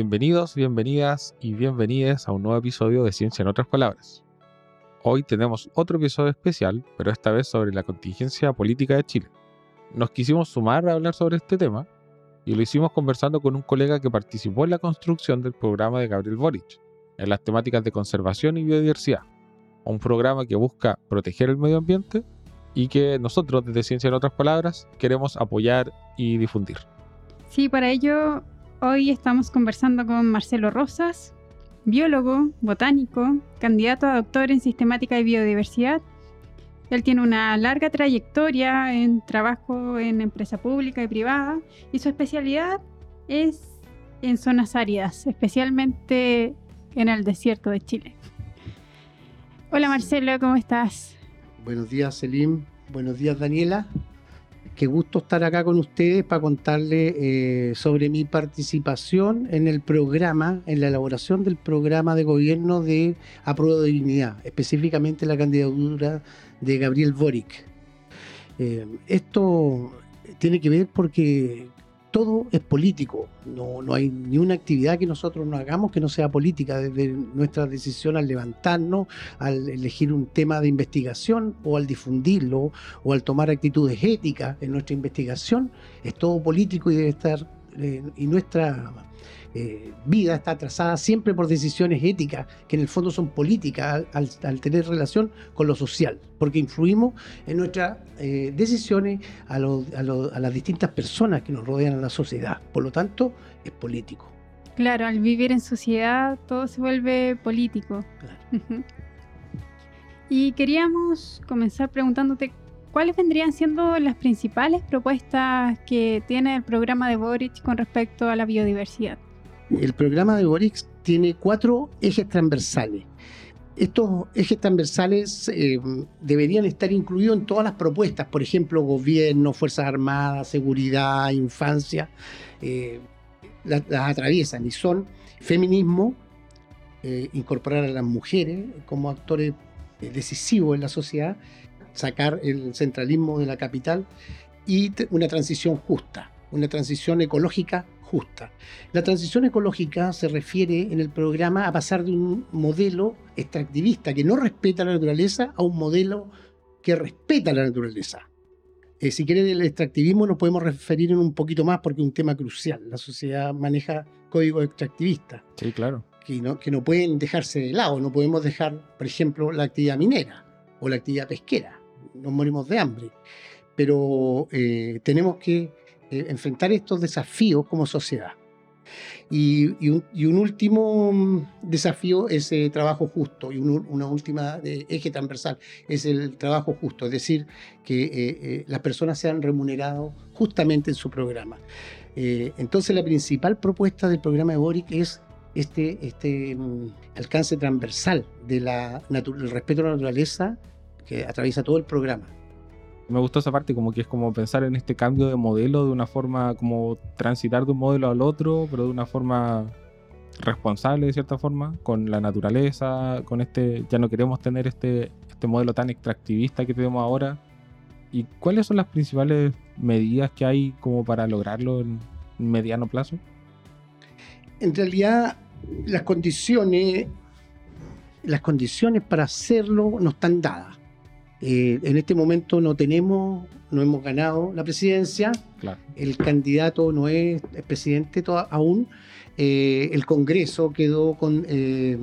Bienvenidos, bienvenidas y bienvenidas a un nuevo episodio de Ciencia en otras palabras. Hoy tenemos otro episodio especial, pero esta vez sobre la contingencia política de Chile. Nos quisimos sumar a hablar sobre este tema y lo hicimos conversando con un colega que participó en la construcción del programa de Gabriel Boric, en las temáticas de conservación y biodiversidad. Un programa que busca proteger el medio ambiente y que nosotros desde Ciencia en otras palabras queremos apoyar y difundir. Sí, para ello Hoy estamos conversando con Marcelo Rosas, biólogo, botánico, candidato a doctor en sistemática y biodiversidad. Él tiene una larga trayectoria en trabajo en empresa pública y privada y su especialidad es en zonas áridas, especialmente en el desierto de Chile. Hola Marcelo, ¿cómo estás? Buenos días Selim, buenos días Daniela. Qué gusto estar acá con ustedes para contarles eh, sobre mi participación en el programa, en la elaboración del programa de gobierno de apruebo de dignidad, específicamente la candidatura de Gabriel Boric. Eh, esto tiene que ver porque todo es político. No, no, hay ni una actividad que nosotros no hagamos que no sea política, desde nuestra decisión al levantarnos, al elegir un tema de investigación o al difundirlo o al tomar actitudes éticas en nuestra investigación, es todo político y debe estar, eh, y nuestra eh, vida está trazada siempre por decisiones éticas, que en el fondo son políticas al, tener relación con lo social, porque influimos en nuestras eh, decisiones a, las distintas personas que nos rodean en la sociedad. Por lo tanto, es político. Claro, al vivir en sociedad todo se vuelve político. y queríamos comenzar preguntándote ¿Cuáles vendrían siendo las principales propuestas que tiene el programa de Boric con respecto a la biodiversidad? El programa de Boric tiene cuatro ejes transversales. Estos ejes transversales eh, deberían estar incluidos en todas las propuestas, por ejemplo, gobierno, Fuerzas Armadas, seguridad, infancia, eh, las, atraviesan y son feminismo, eh, incorporar a las mujeres como actores decisivos en la sociedad, sacar el centralismo de la capital y una transición justa, una transición ecológica justa. La transición ecológica se refiere en el programa a pasar de un modelo extractivista que no respeta la naturaleza a un modelo que respeta la naturaleza. Eh, si quiere el extractivismo nos podemos referir en un poquito más porque es un tema crucial. La sociedad maneja códigos extractivistas. Sí, claro. Que no, que no pueden dejarse de lado. No podemos dejar, por ejemplo, la actividad minera o la actividad pesquera. Nos morimos de hambre. Pero eh, tenemos que eh, enfrentar estos desafíos como sociedad. Y, un, último mm, desafío es el trabajo justo y una última eh, eje transversal es el trabajo justo, es decir, que eh, las personas sean remuneradas justamente en su programa. entonces la principal propuesta del programa de Boric es este, este mm, alcance transversal del respeto a la naturaleza que atraviesa todo el programa me gustó esa parte, como que es como pensar en este cambio de modelo de una forma, como transitar de un modelo al otro, pero de una forma responsable de cierta forma, con la naturaleza, con este, ya no queremos tener este, este modelo tan extractivista que tenemos ahora. ¿Y cuáles son las principales medidas que hay como para lograrlo en mediano plazo? En realidad, las condiciones, las condiciones para hacerlo no están dadas. Eh, en este momento no tenemos, no hemos ganado la presidencia, el candidato no es, presidente aún, eh, el Congreso quedó con eh,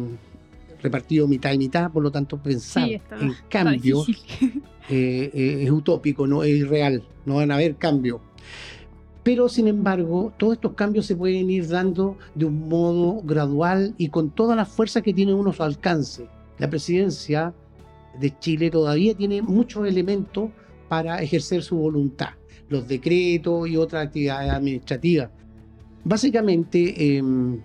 repartido mitad y mitad, por lo tanto pensar en cambio es utópico, no es irreal, no van a haber cambios. Pero sin embargo, todos estos cambios se pueden ir dando de un modo gradual y con toda la fuerza que tiene uno a su alcance. La presidencia de Chile todavía tiene muchos elementos para ejercer su voluntad, los decretos y otras actividades administrativas. Básicamente, em,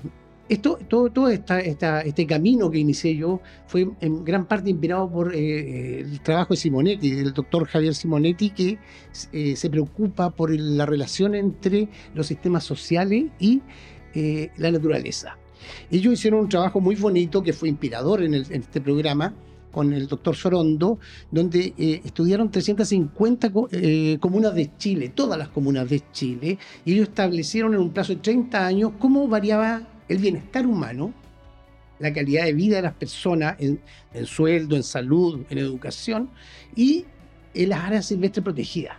esto, todo, todo este camino que inicié yo fue en gran parte inspirado por eh, el trabajo de Simonetti, del doctor Javier Simonetti, que eh, se preocupa por la relación entre los sistemas sociales y eh, la naturaleza. Ellos hicieron un trabajo muy bonito que fue inspirador en, este programa con el doctor Sorondo, donde estudiaron 350 comunas de Chile, todas las comunas de Chile, y ellos establecieron en un plazo de 30 años cómo variaba el bienestar humano, la calidad de vida de las personas en, sueldo, en salud, en educación y en las áreas silvestres protegidas.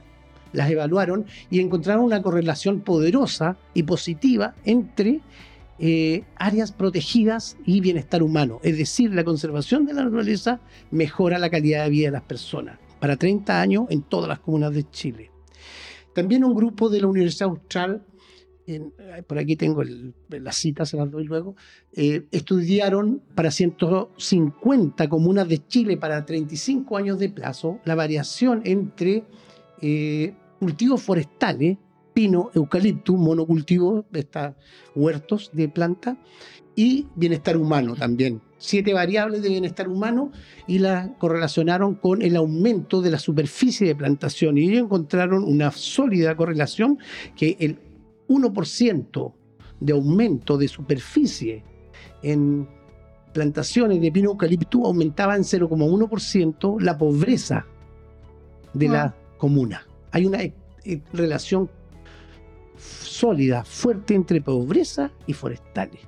Las evaluaron y encontraron una correlación poderosa y positiva entre eh, áreas protegidas y bienestar humano. Es decir, la conservación de la naturaleza mejora la calidad de vida de las personas. Para 30 años en todas las comunas de Chile. También un grupo de la Universidad Austral por aquí tengo las citas, se las doy luego, eh, estudiaron para 150 comunas de Chile para 35 años de plazo la variación entre eh, cultivos forestales, pino, eucalipto, monocultivo, estas huertos de planta, y bienestar humano también. Siete variables de bienestar humano y las correlacionaron con el aumento de la superficie de plantación. Y ellos encontraron una sólida correlación que el 1% de aumento de superficie en plantaciones de pino eucalipto aumentaba en 0,1% la pobreza de la comuna. Hay una eh, relación sólida, fuerte entre pobreza y forestales.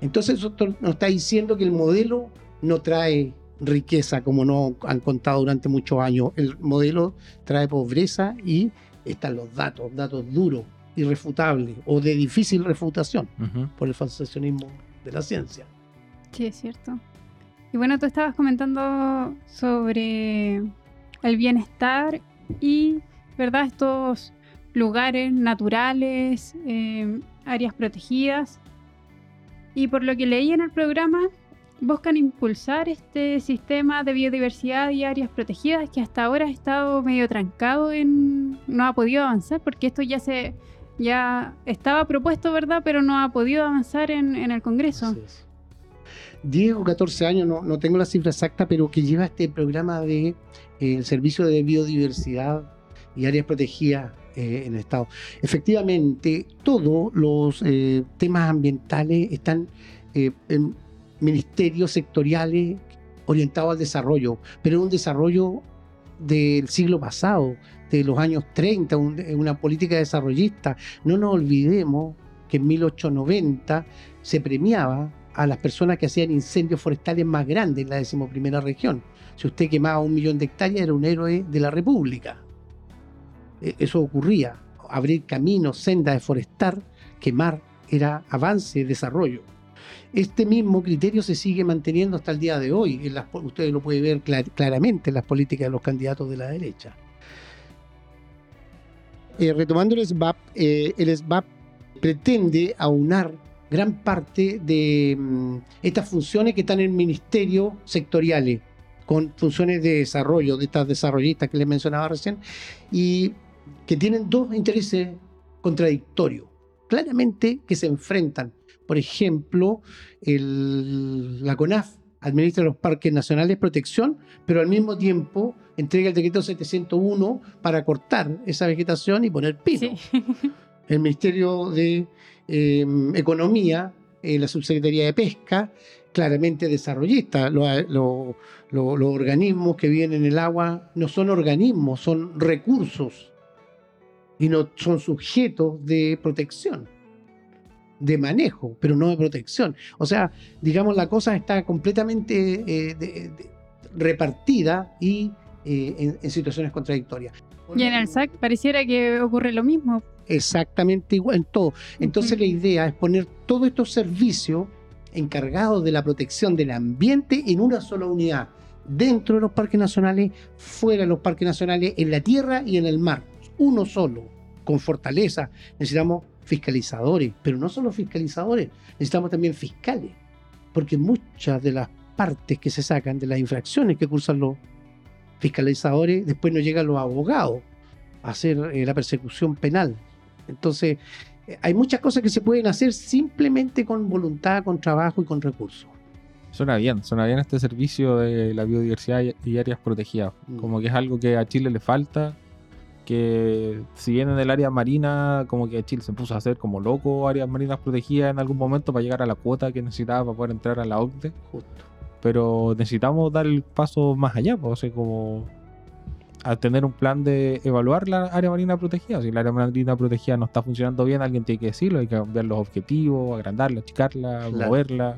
Entonces eso nos está diciendo que el modelo no trae riqueza como no han contado durante muchos años. El modelo trae pobreza y están los datos, datos duros, irrefutables o de difícil refutación por el falsacionismo de la ciencia. Sí, es cierto. Y bueno, tú estabas comentando sobre el bienestar y, ¿verdad? Estos lugares naturales, eh, áreas protegidas. Y por lo que leí en el programa, buscan impulsar este sistema de biodiversidad y áreas protegidas que hasta ahora ha estado medio trancado en no ha podido avanzar porque esto ya se ya estaba propuesto, ¿verdad? Pero no ha podido avanzar en, el Congreso. 10 o 14 años, no, no, tengo la cifra exacta, pero que lleva este programa de eh, el servicio de biodiversidad y áreas protegidas eh, en el Estado. Efectivamente, todos los eh, temas ambientales están en, ministerios sectoriales orientados al desarrollo, pero un desarrollo del siglo pasado, de los años 30, una política desarrollista. No nos olvidemos que en 1890 se premiaba a las personas que hacían incendios forestales más grandes en la decimoprimera región. Si usted quemaba un millón de hectáreas, era un héroe de la República. E, eso ocurría. Abrir caminos, sendas de forestar, quemar, era avance, desarrollo. Este mismo criterio se sigue manteniendo hasta el día de hoy. Ustedes lo pueden ver claramente en las políticas de los candidatos de la derecha. Eh, retomando el SBAP, eh, el SBAP pretende aunar gran parte de mm, estas funciones que están en ministerios sectoriales, con funciones de desarrollo, de estas desarrollistas que les mencionaba recién, y que tienen dos intereses contradictorios, claramente que se enfrentan por ejemplo, la CONAF administra los parques nacionales de protección, pero al mismo tiempo entrega el decreto 701 para cortar esa vegetación y poner pino. El Ministerio de em, Economía, eh, la Subsecretaría de Pesca, claramente desarrollista. los organismos que viven en el agua no son organismos, son recursos y no son sujetos de protección de manejo, pero no de protección. O sea, digamos, la cosa está completamente eh, repartida y eh, en, situaciones contradictorias. Y en el SAC pareciera que ocurre lo mismo. Exactamente igual en todo. Entonces la idea es poner todos estos servicios encargados de la protección del ambiente en una sola unidad, dentro de los parques nacionales, fuera de los parques nacionales, en la tierra y en el mar. Uno solo, con fortaleza. Necesitamos fiscalizadores, pero no solo fiscalizadores, necesitamos también fiscales, porque muchas de las partes que se sacan de las infracciones que cursan los fiscalizadores, después no llegan los abogados a hacer eh, la persecución penal. Entonces, eh, hay muchas cosas que se pueden hacer simplemente con voluntad, con trabajo y con recursos. Suena bien, suena bien este servicio de la biodiversidad y- y áreas protegidas. Mm. Como que es algo que a Chile le falta. Que si bien en el área marina, como que Chile se puso a hacer como loco áreas marinas protegidas en algún momento para llegar a la cuota que necesitaba para poder entrar a la OCDE. Justo. Pero necesitamos dar el paso más allá, pues, o sea, como a tener un plan de evaluar la área marina protegida. Si la área marina protegida no está funcionando bien, alguien tiene que decirlo, hay que cambiar los objetivos, agrandarla, achicarla, Claro. moverla.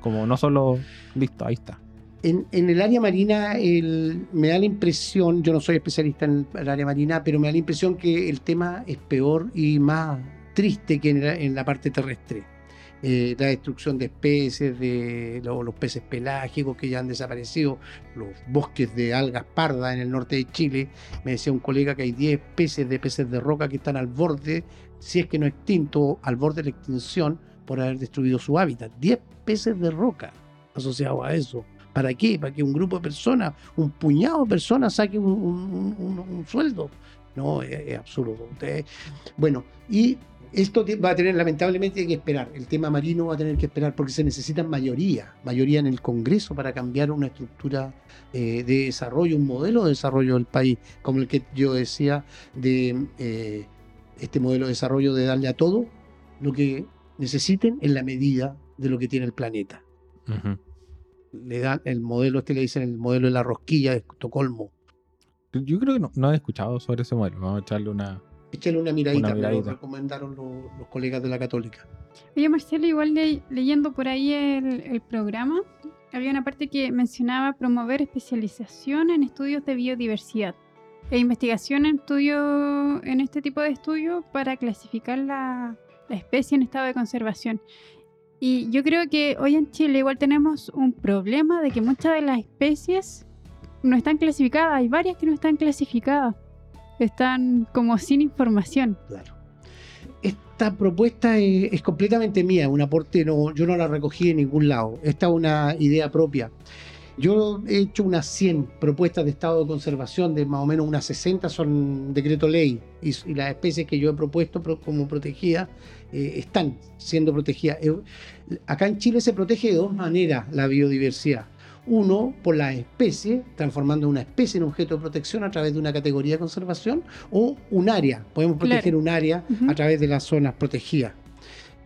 Como no solo, listo, ahí está. En, el área marina el- me da la impresión, yo no soy especialista en el área marina, pero me da la impresión que el tema es peor y más triste que en la, en la parte terrestre. Eh, la destrucción de especies, de lo- los peces pelágicos que ya han desaparecido, los bosques de algas pardas en el norte de Chile. Me decía un colega que hay 10 especies de peces de roca que están al borde, si es que no extinto, al borde de la extinción por haber destruido su hábitat. 10 peces de roca asociados a eso. ¿Para qué? ¿Para que un grupo de personas, un puñado de personas saque un, sueldo? No, es, absurdo. Bueno, y esto va a tener lamentablemente que esperar. El tema marino va a tener que esperar porque se necesita mayoría, mayoría en el Congreso para cambiar una estructura eh, de desarrollo, un modelo de desarrollo del país, como el que yo decía de eh, este modelo de desarrollo de darle a todo lo que necesiten en la medida de lo que tiene el planeta le dan el modelo, este le dicen el modelo de la rosquilla de Estocolmo. Yo creo que no, no he escuchado sobre ese modelo. Vamos a echarle una. Échale una miradita, Una me lo miradita. recomendaron los, los colegas de la Católica. Oye, Marcelo, igual le- leyendo por ahí el, el programa, había una parte que mencionaba promover especialización en estudios de biodiversidad e investigación en estudio, en este tipo de estudios para clasificar la, la especie en estado de conservación. Y yo creo que hoy en Chile igual tenemos un problema de que muchas de las especies no están clasificadas. Hay varias que no están clasificadas. Están como sin información. Claro. Esta propuesta es, completamente mía, un aporte, no, yo no la recogí en ningún lado. Esta es una idea propia. Yo he hecho unas 100 propuestas de estado de conservación, de más o menos unas 60 son decreto ley, y, y las especies que yo he propuesto pro- como protegidas eh, están siendo protegidas. Eh, acá en Chile se protege de dos maneras la biodiversidad. Uno, por la especie, transformando una especie en objeto de protección a través de una categoría de conservación, o un área. Podemos Claro. proteger un área a través de las zonas protegidas,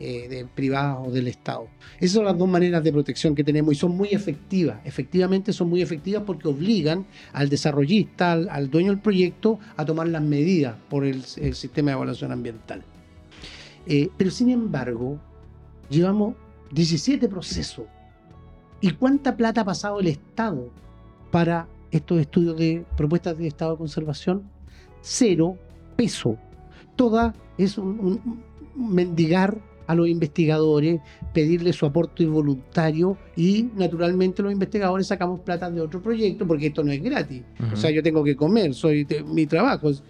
eh, de privadas o del Estado. Esas son las dos maneras de protección que tenemos y son muy efectivas. Efectivamente son muy efectivas porque obligan al desarrollista, al, al dueño del proyecto, a tomar las medidas por el, sistema de evaluación ambiental. Eh, pero sin embargo, llevamos 17 procesos. ¿Y cuánta plata ha pasado el Estado para estos estudios de propuestas de estado de conservación? Cero peso. Toda es un mendigar a los investigadores, pedirle su aporte voluntario y naturalmente los investigadores sacamos plata de otro proyecto porque esto no es gratis. O sea, yo tengo que comer, soy mi trabajo. es-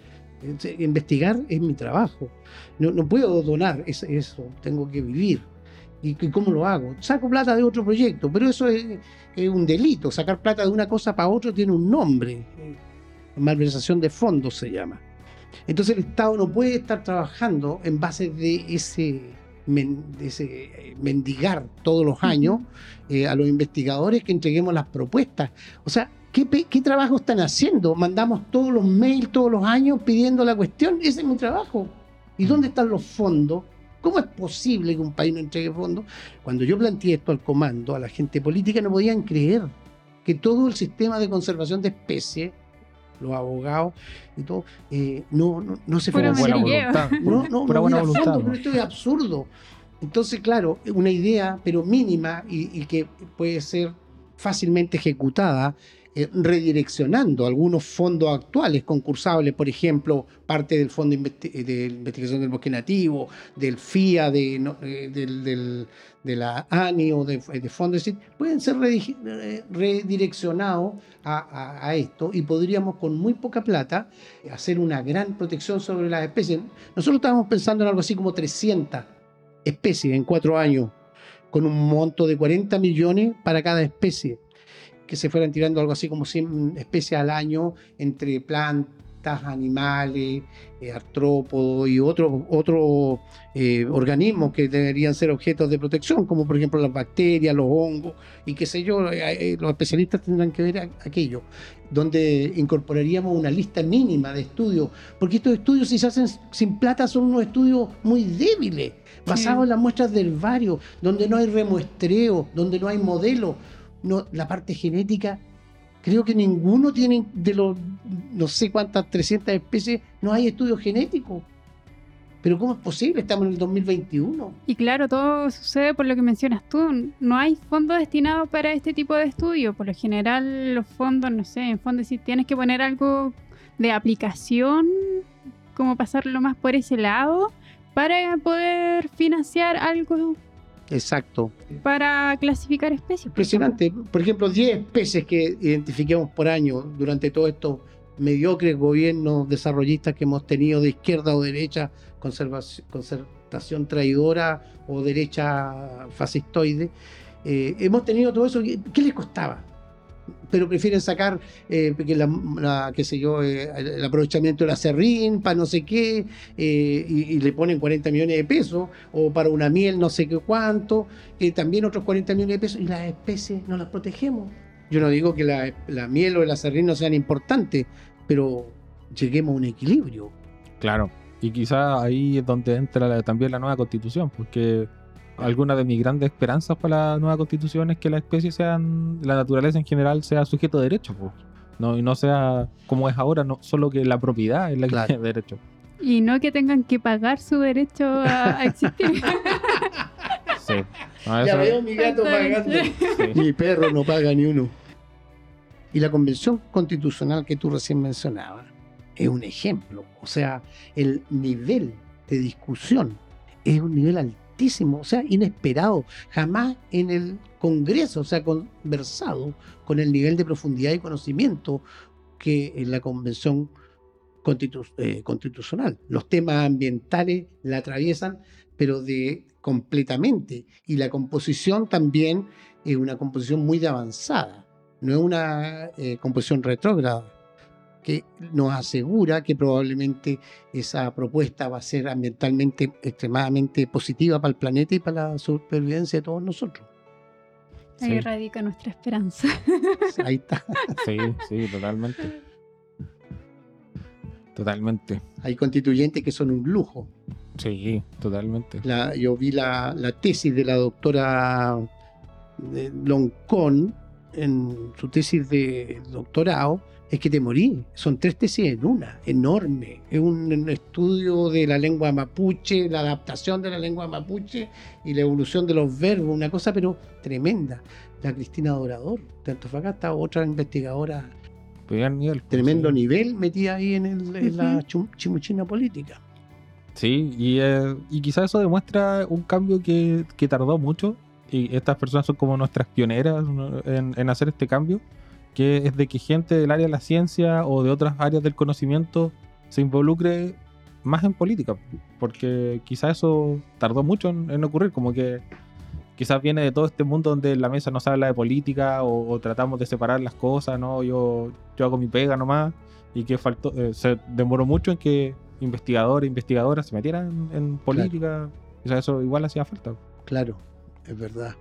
es- investigar es mi trabajo. No, no puedo donar es- eso, tengo que vivir. ¿Y, y cómo lo hago? Saco plata de otro proyecto, pero eso es, es un delito. Sacar plata de una cosa para otra tiene un nombre. Malversación de fondos se llama. Entonces el Estado no puede estar trabajando en base de ese, men- de ese eh, mendigar todos los años eh, a los investigadores que entreguemos las propuestas. O sea, ¿qué, ¿qué trabajo están haciendo? Mandamos todos los mails todos los años pidiendo la cuestión. Ese es mi trabajo. ¿Y dónde están los fondos? ¿Cómo es posible que un país no entregue fondos? Cuando yo planteé esto al comando, a la gente política no podían creer que todo el sistema de conservación de especies, los abogados y todo, eh, no, no, no se Pura fue buena voluntad. no, no, pura no buena hubiera voluntad. fondo, ¿no? pero esto es absurdo. Entonces, claro, una idea, pero mínima y, y que puede ser fácilmente ejecutada, eh, redireccionando algunos fondos actuales concursables, por ejemplo, parte del Fondo eh, de Investigación del Bosque Nativo, del FIA, eh, de la ANI o de, de fondos, pueden ser redireccionados a, a- a esto y podríamos con muy poca plata hacer una gran protección sobre las especies. Nosotros estábamos pensando en algo así como 300 especies en cuatro años, con un monto de 40 millones para cada especie, que se fueran tirando algo así como 100 especies al año entre plantas, animales, eh, artrópodos y otros otros eh, organismos que deberían ser objetos de protección, como por ejemplo las bacterias, los hongos y qué sé yo, eh, los especialistas tendrán que ver aquello, donde incorporaríamos una lista mínima de estudios, porque estos estudios si se hacen sin plata son unos estudios muy débiles, basados en las muestras del barrio, donde no hay remuestreo, donde no hay modelo, no, la parte genética Creo que ninguno tiene de los no sé cuántas 300 especies, no hay estudios genéticos. Pero ¿cómo es posible? Estamos en el 2021. Y claro, todo sucede por lo que mencionas tú. No hay fondos destinados para este tipo de estudios. Por lo general, los fondos, no sé, en fondo si tienes que poner algo de aplicación, como pasarlo más por ese lado, para poder financiar algo Exacto. Para clasificar especies. Impresionante. Por ejemplo, 10 especies que identifiquemos por año durante todos estos mediocres gobiernos desarrollistas que hemos tenido de izquierda o derecha, concertación traidora o derecha fascistoide. Eh, hemos tenido todo eso. ¿Qué les costaba? Pero prefieren sacar eh, la, qué sé yo, eh, el aprovechamiento de la serrín para no sé qué, eh, y, le ponen 40 millones de pesos, o para una miel no sé qué cuánto, también otros 40 millones de pesos, y las especies no las protegemos. Yo no digo que la, miel o el acerrín no sean importantes, pero lleguemos a un equilibrio. Claro, y quizá ahí es donde entra también la nueva constitución, porque alguna de mis grandes esperanzas para la nueva constitución es que las especies sean, la naturaleza en general sea sujeto de derecho, pues. No, y no sea como es ahora, no solo que la propiedad es la que tiene derecho. Y no que tengan que pagar su derecho a, existir. sí. ya veo mi gato pagando. Mi perro no paga ni uno. Y la convención constitucional que tú recién mencionabas es un ejemplo. O sea, el nivel de discusión es un nivel o sea, inesperado. Jamás en el Congreso se ha conversado con el nivel de profundidad y conocimiento que en la Convención eh, Constitucional. Los temas ambientales la atraviesan, pero de completamente. Y la composición también es una composición muy avanzada, no es una eh, composición retrógrada que nos asegura que probablemente esa propuesta va a ser ambientalmente extremadamente positiva para el planeta y para la supervivencia de todos nosotros. Ahí radica nuestra esperanza. Ahí está. Sí, sí, totalmente. Totalmente. Hay constituyentes que son un lujo. Sí, totalmente. yo vi la, tesis de la doctora Loncón en su tesis de doctorado es que te morí. Son tres tesis en una, enorme. Es un estudio de la lengua mapuche, la adaptación de la lengua mapuche y la evolución de los verbos, una cosa pero tremenda. La Cristina Dorador de Antofagasta, otra investigadora. Nivel, pues, tremendo nivel metida ahí en, la chimuchina política. Sí, y, eh, y quizás eso demuestra un cambio que, tardó mucho. Y estas personas son como nuestras pioneras en, en hacer este cambio que es de que gente del área de la ciencia o de otras áreas del conocimiento se involucre más en política, porque quizás eso tardó mucho en, ocurrir, como que quizás viene de todo este mundo donde la mesa no se habla de política o, tratamos de separar las cosas, ¿no? Yo, yo hago mi pega nomás y que faltó, eh, se demoró mucho en que investigadores, investigadoras se metieran en, política, quizás eso igual hacía falta. Claro, es verdad.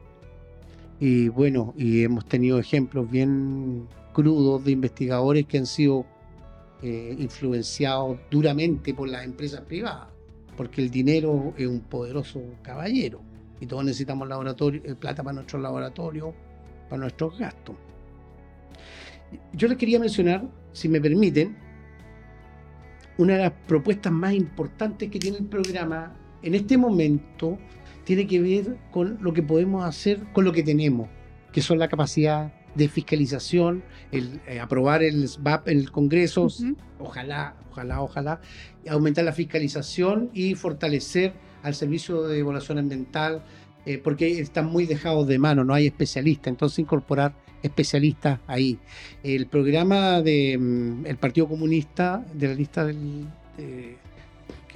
Y bueno, y hemos tenido ejemplos bien crudos de investigadores que han sido eh, influenciados duramente por las empresas privadas, porque el dinero es un poderoso caballero y todos necesitamos laboratorio, eh, plata para nuestros laboratorios, para nuestros gastos. Yo les quería mencionar, si me permiten, una de las propuestas más importantes que tiene el programa en este momento tiene que ver con lo que podemos hacer con lo que tenemos, que son la capacidad de fiscalización, el eh, aprobar el SBAP en el Congreso, ojalá, ojalá, ojalá, aumentar la fiscalización y fortalecer al servicio de evaluación ambiental, eh, porque están muy dejados de mano, no hay especialistas, entonces incorporar especialistas ahí. El programa del mm, Partido Comunista, de la lista del,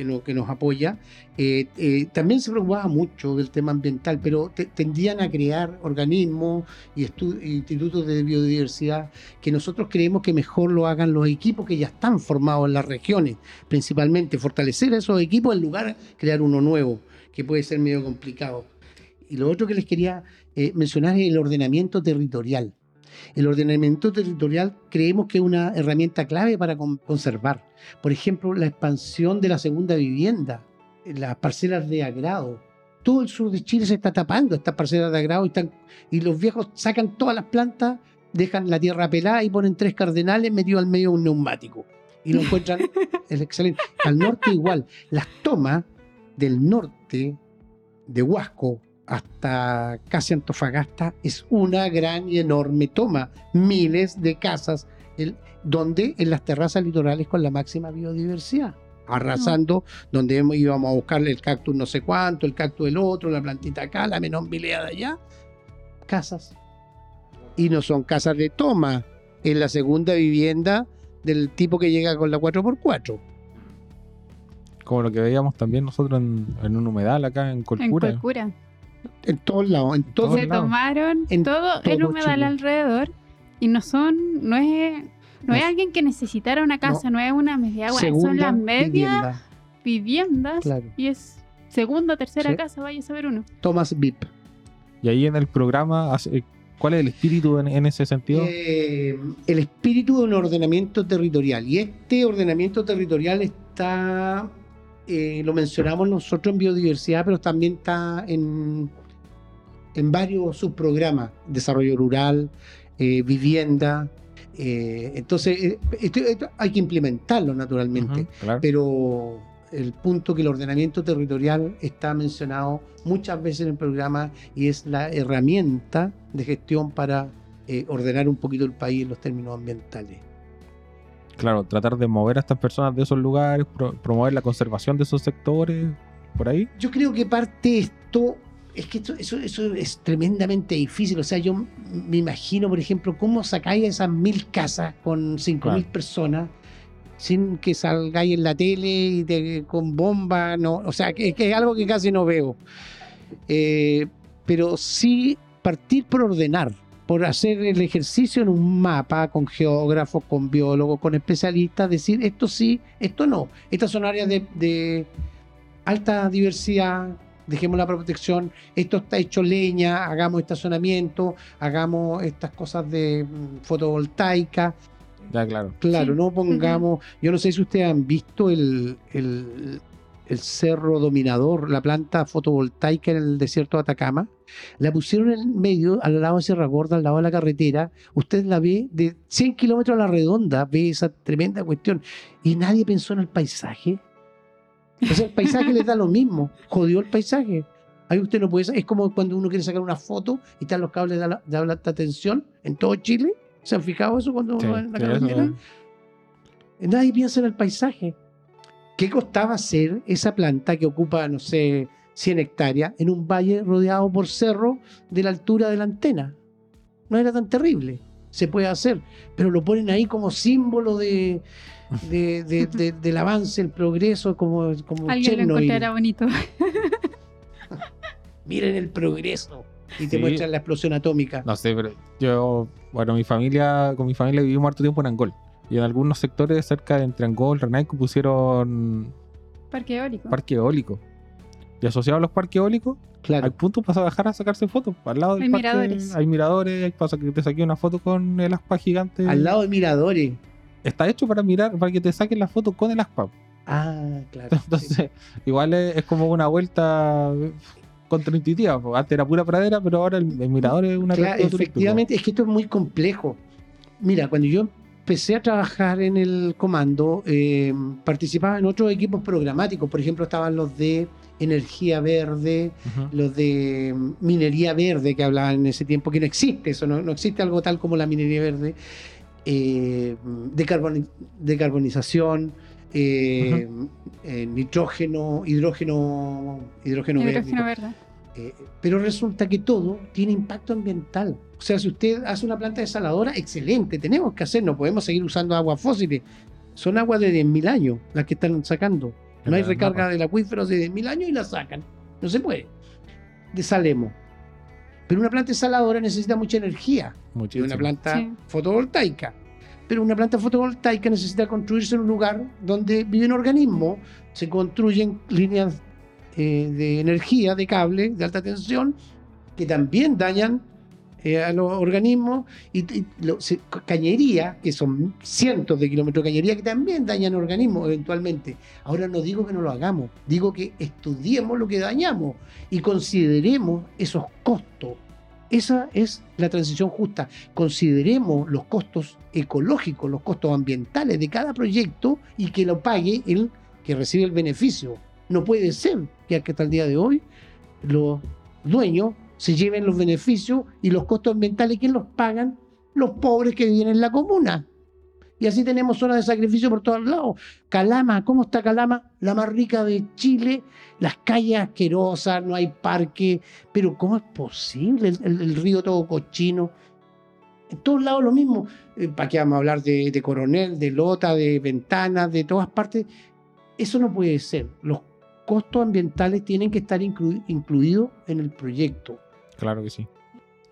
que, no- que nos apoya, eh, eh, también se preocupaba mucho del tema ambiental, pero te- tendían a crear organismos y institutos de biodiversidad que nosotros creemos que mejor lo hagan los equipos que ya están formados en las regiones, principalmente fortalecer esos equipos en lugar de crear uno nuevo, que puede ser medio complicado. Y lo otro que les quería eh, mencionar es el ordenamiento territorial. El ordenamiento territorial creemos que es una herramienta clave para con- conservar. Por ejemplo, la expansión de la segunda vivienda, las parcelas de agrado. Todo el sur de Chile se está tapando estas parcelas de agrado y, están- y los viejos sacan todas las plantas, dejan la tierra pelada y ponen tres cardenales metidos al medio de un neumático. Y lo encuentran es excelente. Al norte igual. Las tomas del norte de Huasco hasta casi Antofagasta es una gran y enorme toma. Miles de casas el- donde en las terrazas litorales con la máxima biodiversidad. Arrasando donde íbamos a buscarle el cactus no sé cuánto, el cactus del otro, la plantita acá, la menombilea de allá. Casas. Y no son casas de toma. Es la segunda vivienda del tipo que llega con la 4x4. Como lo que veíamos también nosotros en, en un humedal acá en En Colcura. En todos lados, en todos Se lados. tomaron En todo el todo humedal Chile. alrededor y no son, no es, no es alguien que necesitara una casa, no, es una media agua, son las medias vivienda, viviendas claro. y es segunda, tercera Sí. casa, vaya a saber uno. Thomas Vip. Y ahí en el programa, hace- ¿cuál es el espíritu en, en ese sentido? Eh, el espíritu de un ordenamiento territorial. Y este ordenamiento territorial está, eh, lo mencionamos nosotros en biodiversidad, pero también está en, en varios subprogramas. Desarrollo rural, eh, vivienda. eh, entonces, eh, esto- esto hay que implementarlo naturalmente. Claro. pero el punto que el ordenamiento territorial está mencionado muchas veces en el programa y es la herramienta de gestión para eh, ordenar un poquito el país en los términos ambientales. Claro, tratar de mover a estas personas de esos lugares, pro- promover la conservación de esos sectores, por ahí. Yo creo que parte esto, es que esto- eso, eso es tremendamente difícil. O sea, yo me imagino, por ejemplo, cómo sacáis esas mil casas con cinco mil personas sin que salgáis en la tele y te- con bomba, no, o sea, que, que es algo que casi no veo. Eh, pero sí partir por ordenar, por hacer el ejercicio en un mapa con geógrafos, con biólogos, con especialistas, decir esto sí, esto no. Estas son áreas de, de alta diversidad, dejemos la protección, esto está hecho leña, hagamos estacionamiento, hagamos estas cosas de mm, fotovoltaica, Ya, claro. Claro, Sí. no pongamos. Yo no sé si ustedes han visto el, el, el cerro dominador, la planta fotovoltaica en el desierto de Atacama. La pusieron en el medio, al lado de Sierra Gorda, al lado de la carretera. Usted la ve de 100 kilómetros a la redonda, ve esa tremenda cuestión. Y nadie pensó en el paisaje. O sea, el paisaje les da lo mismo. Jodió el paisaje. Ahí usted no puede. Es como cuando uno quiere sacar una foto y están los cables de, la- de alta tensión en todo Chile. ¿Se han fijado eso cuando Sí, uno va en la carretera? eso- Nadie piensa en el paisaje. ¿Qué costaba hacer esa planta que ocupa, no sé, 100 hectáreas en un valle rodeado por cerro de la altura de la antena? No era tan terrible. Se puede hacer, pero lo ponen ahí como símbolo de, de- de- de- del avance, el progreso, como, como Alguien lo encontrará bonito. Miren el progreso. Y te Sí. muestran la explosión atómica. No sé, pero yo, bueno, mi familia, con mi familia vivimos harto tiempo en Angol. Y en algunos sectores cerca de entre Angol, Renaico, pusieron Parque eólico. parque eólico. Y asociado a los parques eólicos, hay Claro. puntos para bajar a sacarse fotos. Al lado del Hay parque miradores. hay miradores, hay para que te saques una foto con el aspa gigante. Al lado de miradores. Está hecho para mirar, para que te saquen la foto con el aspa. Ah, claro. sí. Entonces, igual es, es como una vuelta contraintuitiva. Antes era pura pradera, pero ahora el, el mirador es una Claro, efectivamente, es que esto es muy complejo. Mira, cuando yo empecé a trabajar en el comando, eh, participaba en otros equipos programáticos. Por ejemplo, estaban los de energía verde, los de minería verde que hablaban en ese tiempo, que no existe eso, no, no existe algo tal como la minería verde. Eh, decarboni- decarbonización, eh, eh, nitrógeno, hidrógeno, hidrógeno, verde. Hidrógeno verde. Eh, pero resulta que todo tiene impacto ambiental. O sea, si usted hace una planta desaladora, excelente, tenemos que hacer, no podemos seguir usando aguas fósiles. Son aguas de 10.000 años las que están sacando. No hay recarga del acuífero hace 10.000 años y la sacan. No se puede. Desalemos. Pero una planta desaladora necesita mucha energía Muchísimo. una planta Sí. fotovoltaica. Pero una planta fotovoltaica necesita construirse en un lugar donde viven organismos, se construyen líneas eh, de energía, de cable, de alta tensión, que también dañan eh, a los organismos, y, y cañería, que son cientos de kilómetros de cañería, que también dañan organismos eventualmente. Ahora no digo que no lo hagamos, digo que estudiemos lo que dañamos y consideremos esos costos. Esa es la transición justa. Consideremos los costos ecológicos, los costos ambientales de cada proyecto y que lo pague el que recibe el beneficio. No puede ser que hasta el día de hoy los dueños se lleven los beneficios y los costos ambientales, ¿quién los pagan? Los pobres que viven en la comuna. Y así tenemos zonas de sacrificio por todos lados. Calama, ¿cómo está Calama? La más rica de Chile. Las calles asquerosas, no hay parque. Pero ¿cómo es posible? El, río todo cochino. En todos lados lo mismo. ¿Para qué vamos a hablar de, Coronel, de Lota, de Ventanas, de todas partes? Eso no puede ser. Los costos ambientales tienen que estar inclu- incluidos en el proyecto. Claro que sí.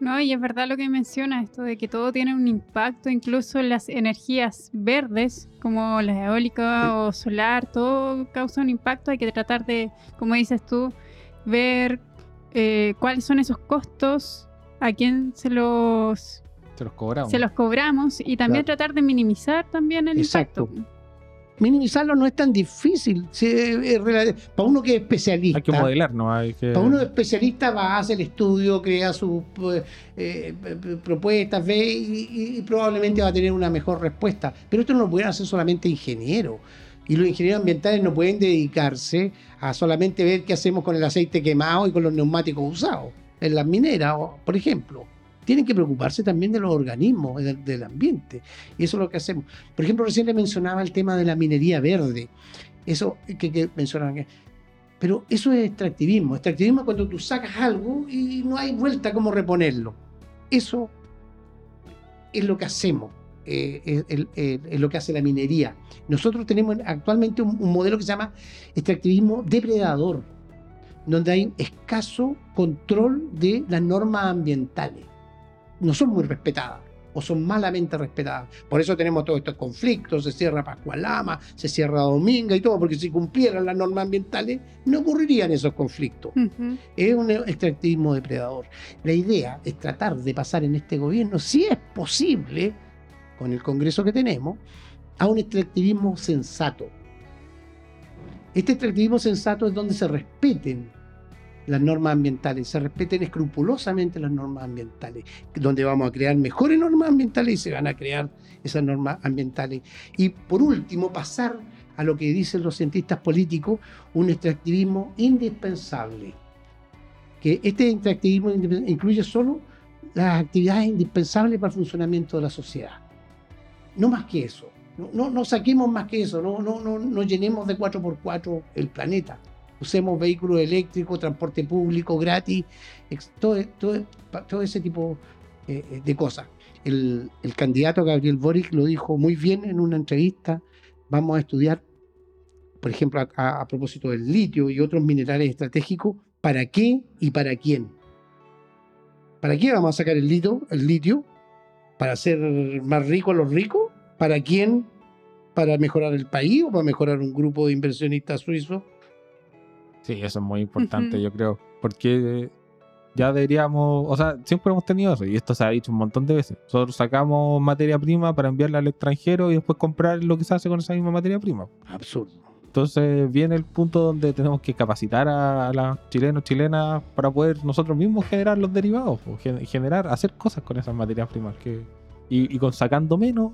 No, y es verdad lo que menciona esto de que todo tiene un impacto, incluso las energías verdes, como la eólica o solar, todo causa un impacto. Hay que tratar de, como dices tú, ver eh, cuáles son esos costos, a quién se los, Se los cobramos. se los cobramos y también Claro. tratar de minimizar también el Exacto. impacto. Minimizarlo no es tan difícil. para uno que es especialista. Hay que modelar, ¿no? Hay que... Para uno de especialista va a hacer el estudio, crea sus eh, eh, propuestas, ve y, y probablemente va a tener una mejor respuesta. Pero esto no lo pueden hacer solamente ingenieros. Y los ingenieros ambientales no pueden dedicarse a solamente ver qué hacemos con el aceite quemado y con los neumáticos usados en las mineras, por ejemplo. Tienen que preocuparse también de los organismos, del, del ambiente. Y eso es lo que hacemos. Por ejemplo, recién le mencionaba el tema de la minería verde. Eso que, mencionaban pero eso es extractivismo. Extractivismo es cuando tú sacas algo y no hay vuelta cómo reponerlo. Eso es lo que hacemos, eh, es lo que hace la minería. Nosotros tenemos actualmente un, un modelo que se llama extractivismo depredador, donde hay escaso control de las normas ambientales. No son muy respetadas o son malamente respetadas. Por eso tenemos todos estos conflictos, se cierra Pascualama, se cierra Dominga y todo, porque si cumplieran las normas ambientales no ocurrirían esos conflictos. Es un extractivismo depredador. La idea es tratar de pasar en este gobierno, si es posible, con el Congreso que tenemos, a un extractivismo sensato. Este extractivismo sensato es donde se respeten las normas ambientales, se respeten escrupulosamente las normas ambientales, donde vamos a crear mejores normas ambientales y se van a crear esas normas ambientales. Y por último, pasar a lo que dicen los cientistas políticos, un extractivismo indispensable. Que este extractivismo incluye solo las actividades indispensables para el funcionamiento de la sociedad. No más que eso. No, no, no saquemos más que eso. No, no, no, no llenemos de 4x4 el planeta. Usemos vehículos eléctricos, transporte público gratis, todo, todo- ese tipo eh, eh, de cosas. El, candidato Gabriel Boric lo dijo muy bien en una entrevista. Vamos a estudiar, por ejemplo, a propósito del litio y otros minerales estratégicos, ¿para qué y para quién? ¿Para qué vamos a sacar el litio? El litio ¿Para hacer más ricos a los ricos? ¿Para quién? ¿Para mejorar el país o para mejorar un grupo de inversionistas suizos? Sí, eso es muy importante, yo creo. Porque ya deberíamos, o sea, siempre hemos tenido eso, y esto se ha dicho un montón de veces. Nosotros sacamos materia prima para enviarla al extranjero y después comprar lo que se hace con esa misma materia prima. Absurdo. Entonces viene el punto donde tenemos que capacitar a, a los chilenos, chilenas, para poder nosotros mismos generar los derivados, o gen- generar, hacer cosas con esas materias primas. Que, y, y con sacando menos,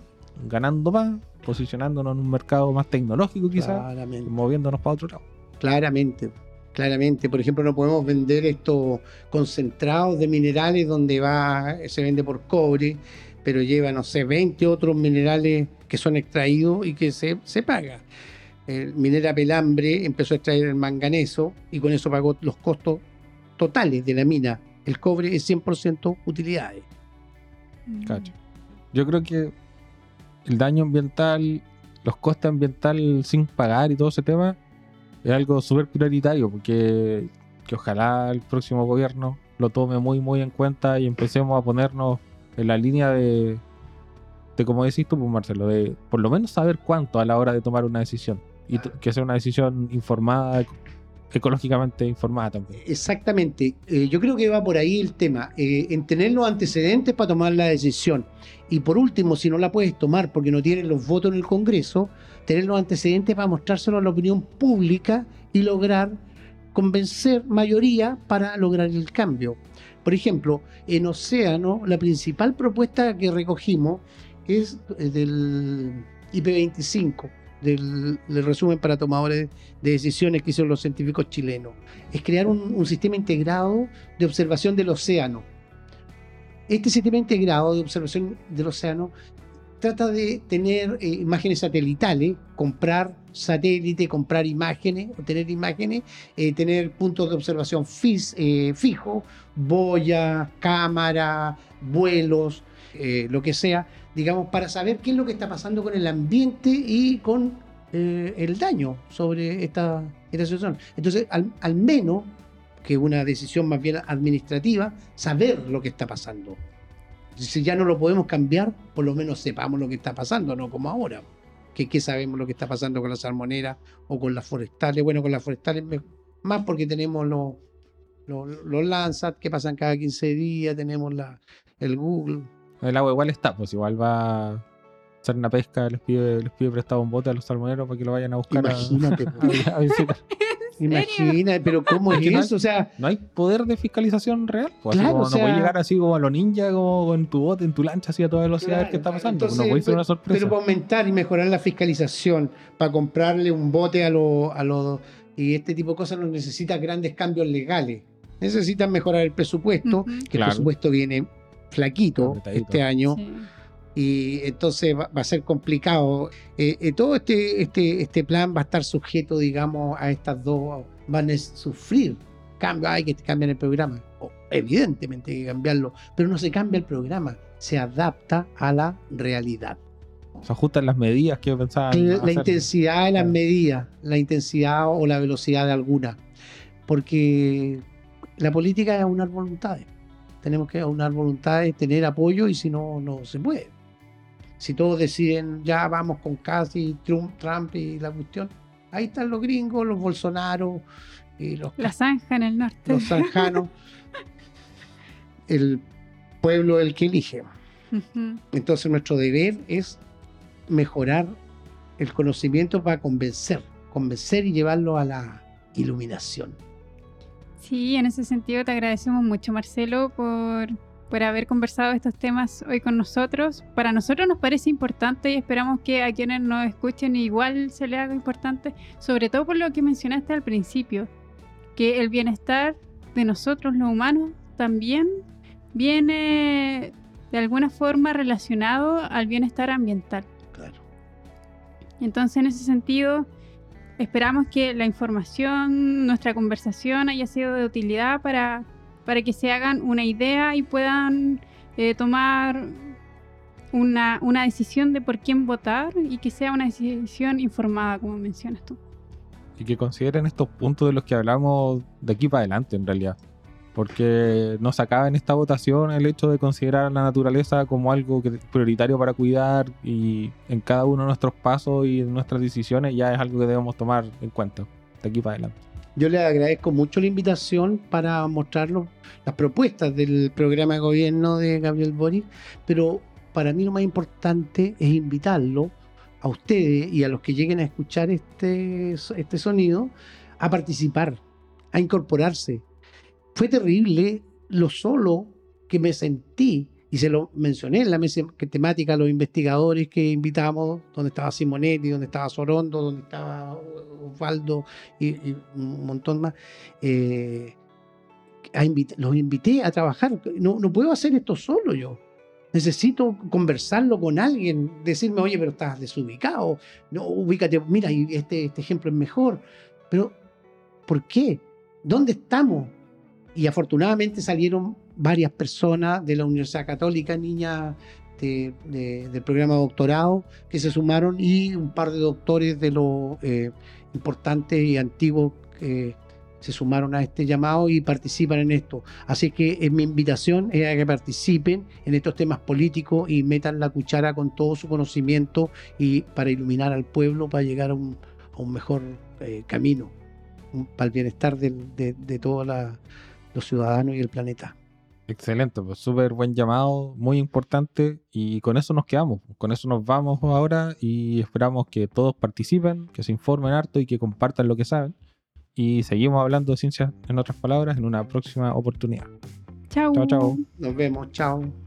ganando más, posicionándonos en un mercado más tecnológico quizás, moviéndonos para otro lado. Claramente. Claramente. Por ejemplo, no podemos vender estos concentrados de minerales donde va, se vende por cobre, pero lleva, no sé, 20 otros minerales que son extraídos y que se, se paga. El minera Pelambre empezó a extraer el manganeso y con eso pagó los costos totales de la mina. El cobre es 100% utilidades. Cacho. Yo creo que el daño ambiental, los costes ambientales sin pagar y todo ese tema, es algo súper prioritario porque que ojalá el próximo gobierno lo tome muy muy en cuenta y empecemos a ponernos en la línea de, de como decís tú, pues Marcelo, de por lo menos saber cuánto a la hora de tomar una decisión y que sea una decisión informada, ecológicamente informada también. Exactamente. Eh, yo creo que va por ahí el tema, eh, en tener los antecedentes para tomar la decisión. Y por último, si no la puedes tomar porque no tienes los votos en el Congreso, tener los antecedentes para mostrárselo a la opinión pública y lograr convencer mayoría para lograr el cambio. Por ejemplo, en Océano, la principal propuesta que recogimos es eh, del IP25, del, resumen para tomadores de decisiones que hicieron los científicos chilenos. Es crear un, sistema integrado de observación del océano. Este sistema integrado de observación del océano trata de tener eh, imágenes satelitales, comprar satélite, comprar imágenes, obtener imágenes, eh, tener puntos de observación fis- eh, fijo, boya, cámara, vuelos, eh, lo que sea, digamos, para saber qué es lo que está pasando con el ambiente y con eh, el daño sobre esta, esta situación. Entonces, al, al menos que una decisión más bien administrativa, saber lo que está pasando. Si ya no lo podemos cambiar, por lo menos sepamos lo que está pasando, no como ahora. Que, que sabemos lo que está pasando con las salmoneras o con las forestales. Bueno, con las forestales más porque tenemos los, los, los Landsat que pasan cada 15 días, tenemos la, el Google. El agua igual está, pues igual va a hacer una pesca, les pide, les pide prestado un bote a los salmoneros para que lo vayan a buscar a- Imagínate, a, a visitar. imagina, pero ¿cómo es Es que no eso? O sea, No hay poder de fiscalización real. Pues, así Claro, como o no puedes llegar así como a lo ninja, como en tu bote, en tu lancha, así a toda velocidad, a ver qué está Claro, pasando. entonces, no puede ser una pero- sorpresa. Pero para aumentar y mejorar la fiscalización, para comprarle un bote a los a los y este tipo de cosas no necesita grandes cambios legales. Necesitan mejorar el presupuesto, que Claro. el presupuesto viene flaquito Apretadito. este año Sí. y entonces va, va a ser complicado. Eh, eh, todo este, este, este plan va a estar sujeto, digamos, a estas dos, van a sufrir cambios, hay que cambiar el programa. O, evidentemente hay que cambiarlo, pero no se cambia el programa, se adapta a la realidad. Se ajustan las medidas que pensaban. La, la hacer. intensidad de las medidas, la intensidad o la velocidad de alguna. Porque la política es aunar voluntades. Tenemos que aunar voluntades, tener apoyo y si no, no se puede. Si todos deciden ya vamos con casi Trump, Trump y la cuestión, ahí están los gringos, los Bolsonaro y los, La zanja en el norte. los zanjanos. el pueblo el que elige. Entonces nuestro deber es mejorar el conocimiento para convencer, convencer y llevarlo a la iluminación. Sí, en ese sentido te agradecemos mucho, Marcelo, por, por haber conversado estos temas hoy con nosotros. Para nosotros nos parece importante y esperamos que a quienes nos escuchen igual se les haga importante, sobre todo por lo que mencionaste al principio, que el bienestar de nosotros los humanos también viene de alguna forma relacionado al bienestar ambiental. Claro. Entonces, en ese sentido, esperamos que la información, nuestra conversación haya sido de utilidad para, para que se hagan una idea y puedan eh, tomar una, una decisión de por quién votar y que sea una decisión informada, como mencionas tú. Y que consideren estos puntos de los que hablamos de aquí para adelante, en realidad. Porque no se acaba en esta votación el hecho de considerar la naturaleza como algo prioritario para cuidar y en cada uno de nuestros pasos y nuestras decisiones ya es algo que debemos tomar en cuenta de aquí para adelante. Yo les agradezco mucho la invitación para mostrar las propuestas del programa de gobierno de Gabriel Boric, pero para mí lo más importante es invitarlo a ustedes y a los que lleguen a escuchar este, este sonido a participar, a incorporarse. Fue terrible lo solo que me sentí, y se lo mencioné en la mesa temática a los investigadores que invitamos, donde estaba Simonetti, donde estaba Sorondo, donde estaba Osvaldo y, un montón más. eh, los invité a trabajar. No, no puedo hacer esto solo yo. Necesito conversarlo con alguien, decirme, oye, pero estás desubicado, no, ubícate, mira, este, este ejemplo es mejor. Pero, ¿por qué? ¿Dónde estamos? Y afortunadamente salieron varias personas de la Universidad Católica, niñas de- del programa de doctorado que se sumaron y un par de doctores de los eh, importantes y antiguos que se sumaron a este llamado y participan en esto. Así que eh, mi invitación es a que participen en estos temas políticos y metan la cuchara con todo su conocimiento y para iluminar al pueblo, para llegar a un, mejor eh, camino, para el bienestar de, de todos la- los ciudadanos y el planeta. Excelente, pues súper buen llamado, muy importante y con eso nos quedamos, con eso nos vamos ahora y esperamos que todos participen, que se informen harto y que compartan lo que saben y seguimos hablando de ciencia en otras palabras en una próxima oportunidad. Chau. Chao, chao. Nos vemos, chao.